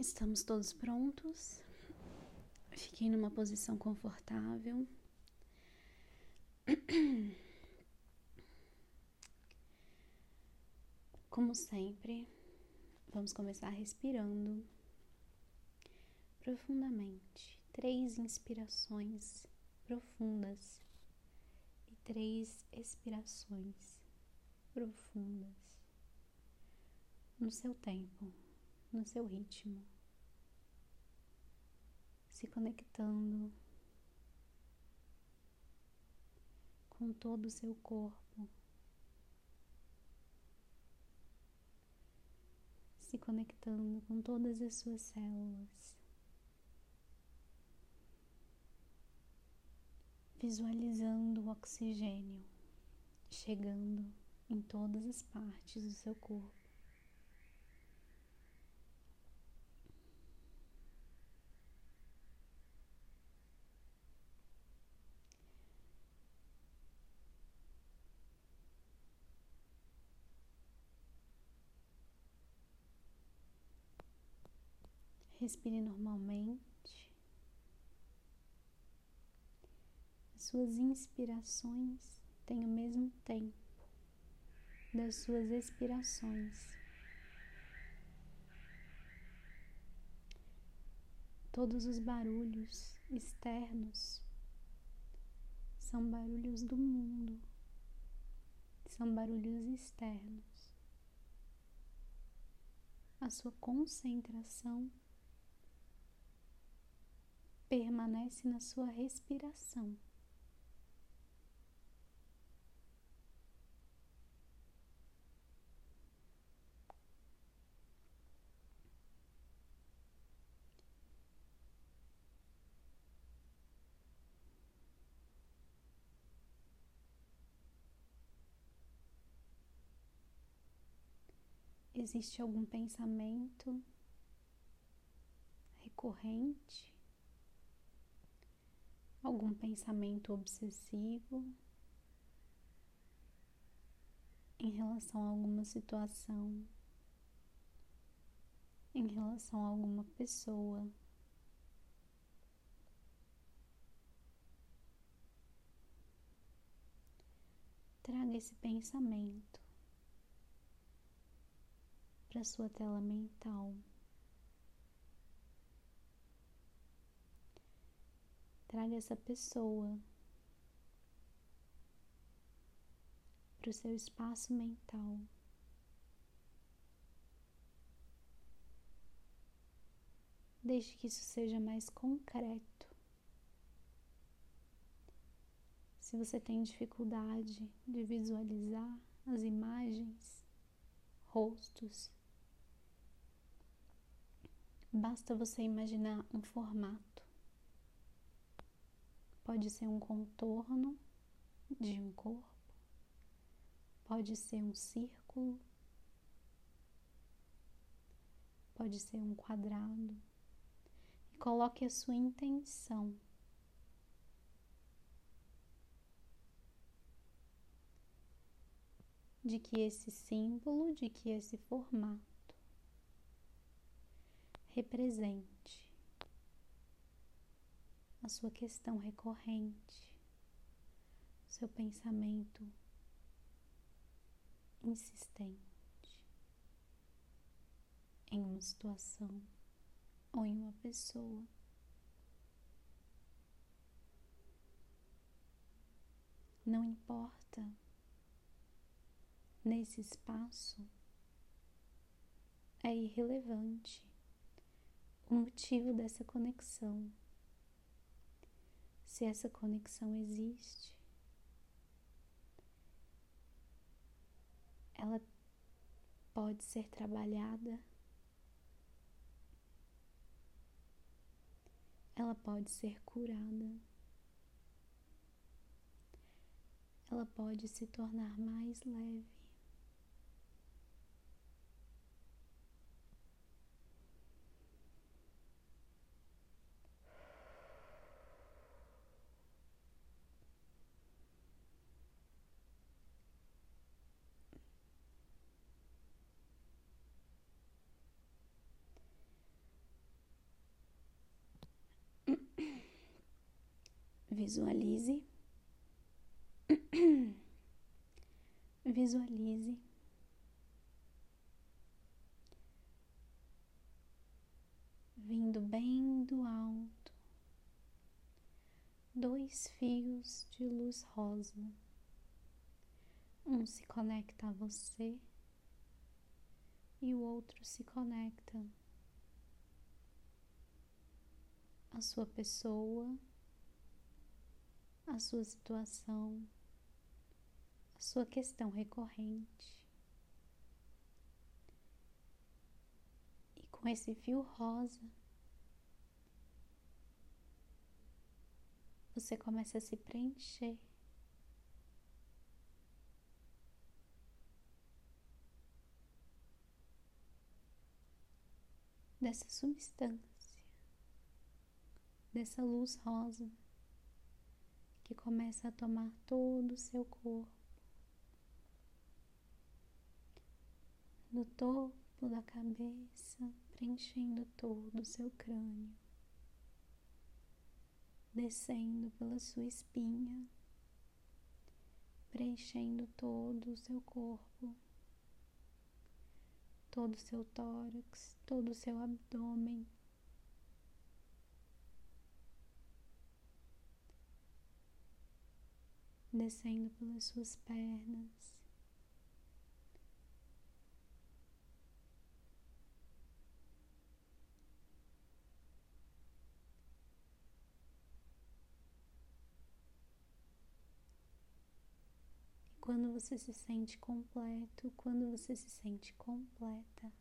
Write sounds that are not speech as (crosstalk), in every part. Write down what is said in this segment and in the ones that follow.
Estamos todos prontos. Fiquem numa posição confortável. Como sempre, vamos começar respirando profundamente. Três inspirações profundas e três expirações profundas no seu tempo no seu ritmo, se conectando com todo o seu corpo, se conectando com todas as suas células. Visualizando o oxigênio chegando em todas as partes do seu corpo. Respire normalmente. As suas inspirações têm o mesmo tempo das suas expirações. Todos os barulhos externos são barulhos do mundo, são barulhos externos. A sua concentração permanece na sua respiração. Existe algum pensamento recorrente algum pensamento obsessivo em relação a alguma situação, em relação a alguma pessoa. Traga esse pensamento para sua tela mental. Traga essa pessoa para o seu espaço mental. Deixe que isso seja mais concreto. Se você tem dificuldade de visualizar as imagens, rostos, basta você imaginar um formato. Pode ser um contorno de um corpo, pode ser um círculo, pode ser um quadrado. E coloque a sua intenção. De que esse símbolo, de que esse formato represente a sua questão recorrente, seu pensamento insistente em uma situação ou em uma pessoa. Não importa nesse espaço, é irrelevante o motivo dessa conexão se essa conexão existe, ela pode ser trabalhada, ela pode ser curada, ela pode se tornar mais leve. Visualize. (clears throat) Visualize vindo bem do alto, dois fios de luz rosa. Um se conecta a você e o outro se conecta à sua pessoa, à sua situação, à sua questão recorrente. E com esse fio rosa, você começa a se preencher. Dessa substância, dessa luz rosa que começa a tomar todo o seu corpo, do topo da cabeça, preenchendo todo o seu crânio. Descendo pela sua espinha, preenchendo todo o seu corpo, todo o seu tórax, todo o seu abdômen. Descendo pelas suas pernas, quando você se sente completo, quando você se sente completa,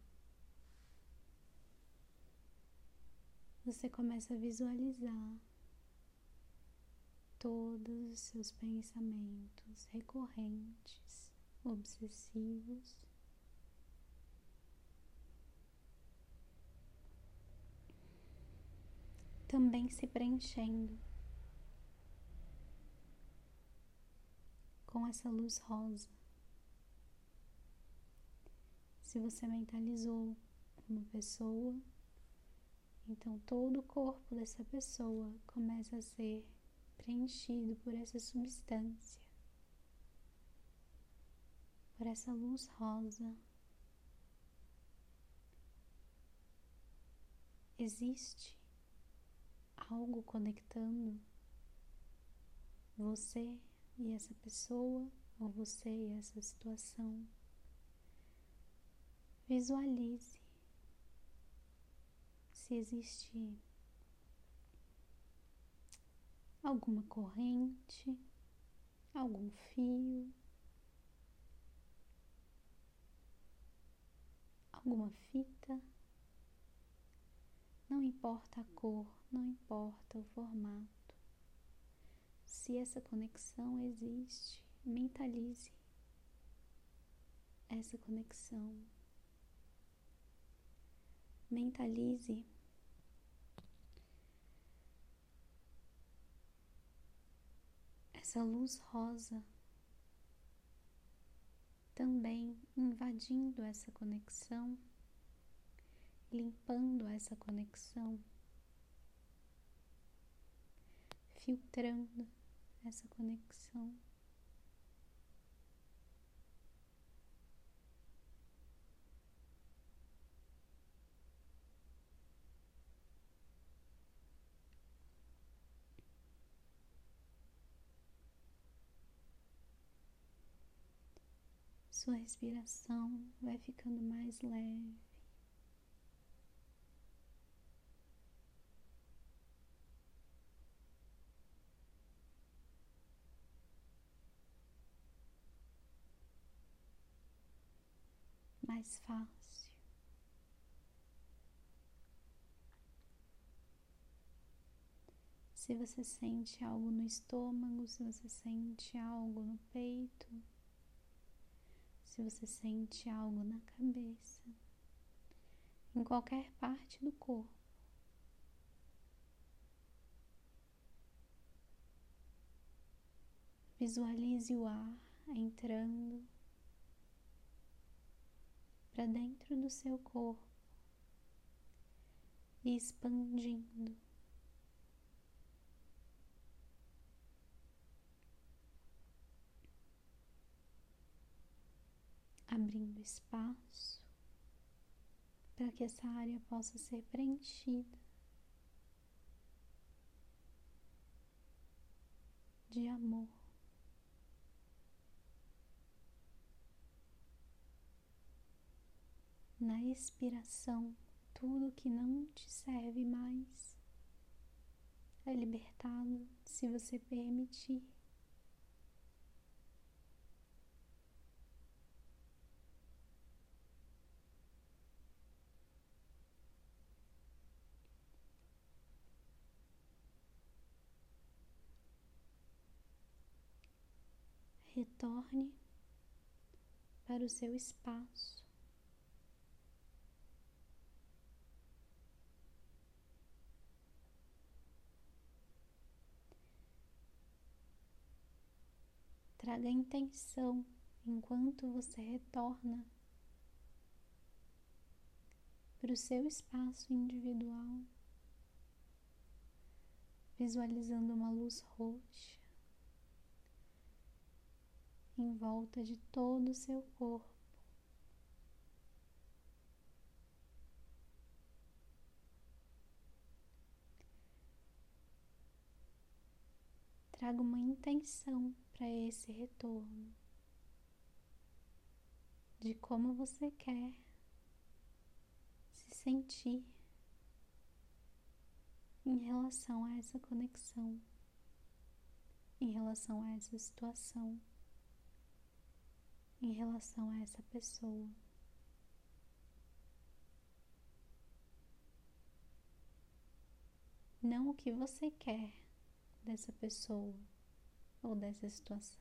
você começa a visualizar todos os seus pensamentos recorrentes, obsessivos. Também se preenchendo com essa luz rosa. Se você mentalizou uma pessoa, então todo o corpo dessa pessoa começa a ser preenchido por essa substância, por essa luz rosa. Existe algo conectando você e essa pessoa, ou você e essa situação. Visualize se existe alguma corrente, algum fio, alguma fita. Não importa a cor, não importa o formato. Se essa conexão existe, mentalize essa conexão. Mentalize essa luz rosa também invadindo essa conexão, limpando essa conexão, filtrando essa conexão. Sua respiração vai ficando mais leve. mais fácil. Se você sente algo no estômago, se você sente algo no peito, se você sente algo na cabeça, em qualquer parte do corpo. Visualize o ar entrando para dentro do seu corpo e expandindo. Abrindo espaço para que essa área possa ser preenchida de amor. Na expiração, tudo que não te serve mais é libertado se você permitir. Retorne para o seu espaço. Traga intenção enquanto você retorna para o seu espaço individual, visualizando uma luz roxa em volta de todo o seu corpo. Traga uma intenção para esse retorno de como você quer se sentir em relação a essa conexão, em relação a essa situação em relação a essa pessoa. Não o que você quer dessa pessoa ou dessa situação.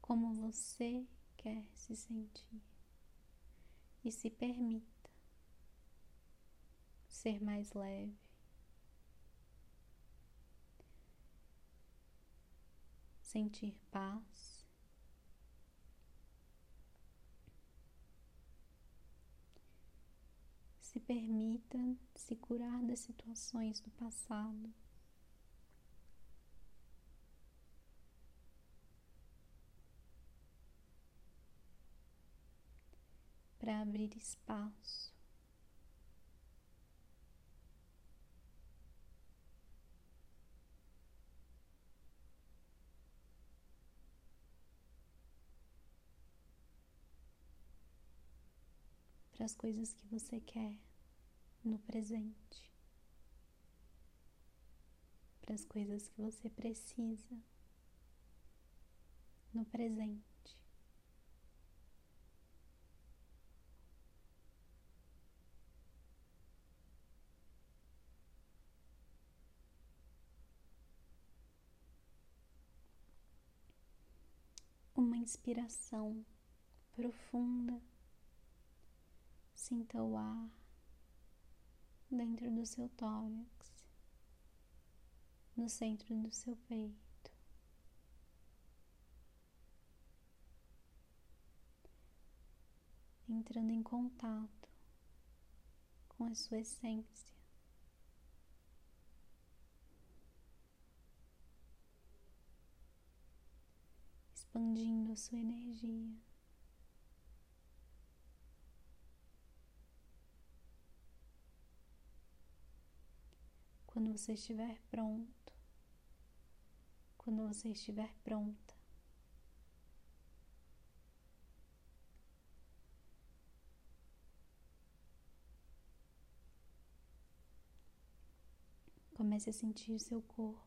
Como você quer se sentir. E se permita ser mais leve. Sentir paz. Se permita se curar das situações do passado. Para abrir espaço para as coisas que você quer no presente, para as coisas que você precisa no presente. Uma inspiração profunda Sinta o ar dentro do seu tórax, no centro do seu peito. Entrando em contato com a sua essência. Expandindo a sua energia. Quando você estiver pronto, quando você estiver pronta. Comece a sentir seu corpo.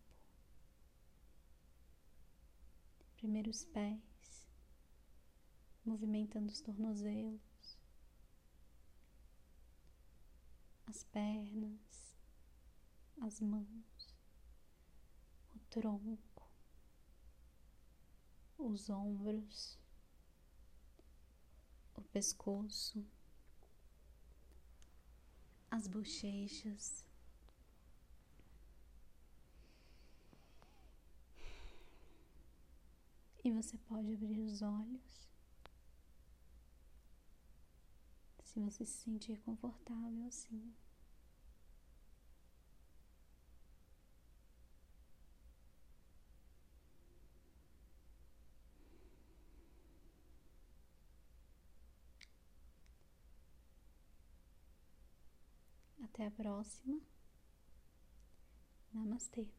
Primeiro os pés, movimentando os tornozelos, as pernas, as mãos, o tronco, os ombros, o pescoço, as bochechas. E você pode abrir os olhos se você se sentir confortável assim. Até a próxima. Namastê.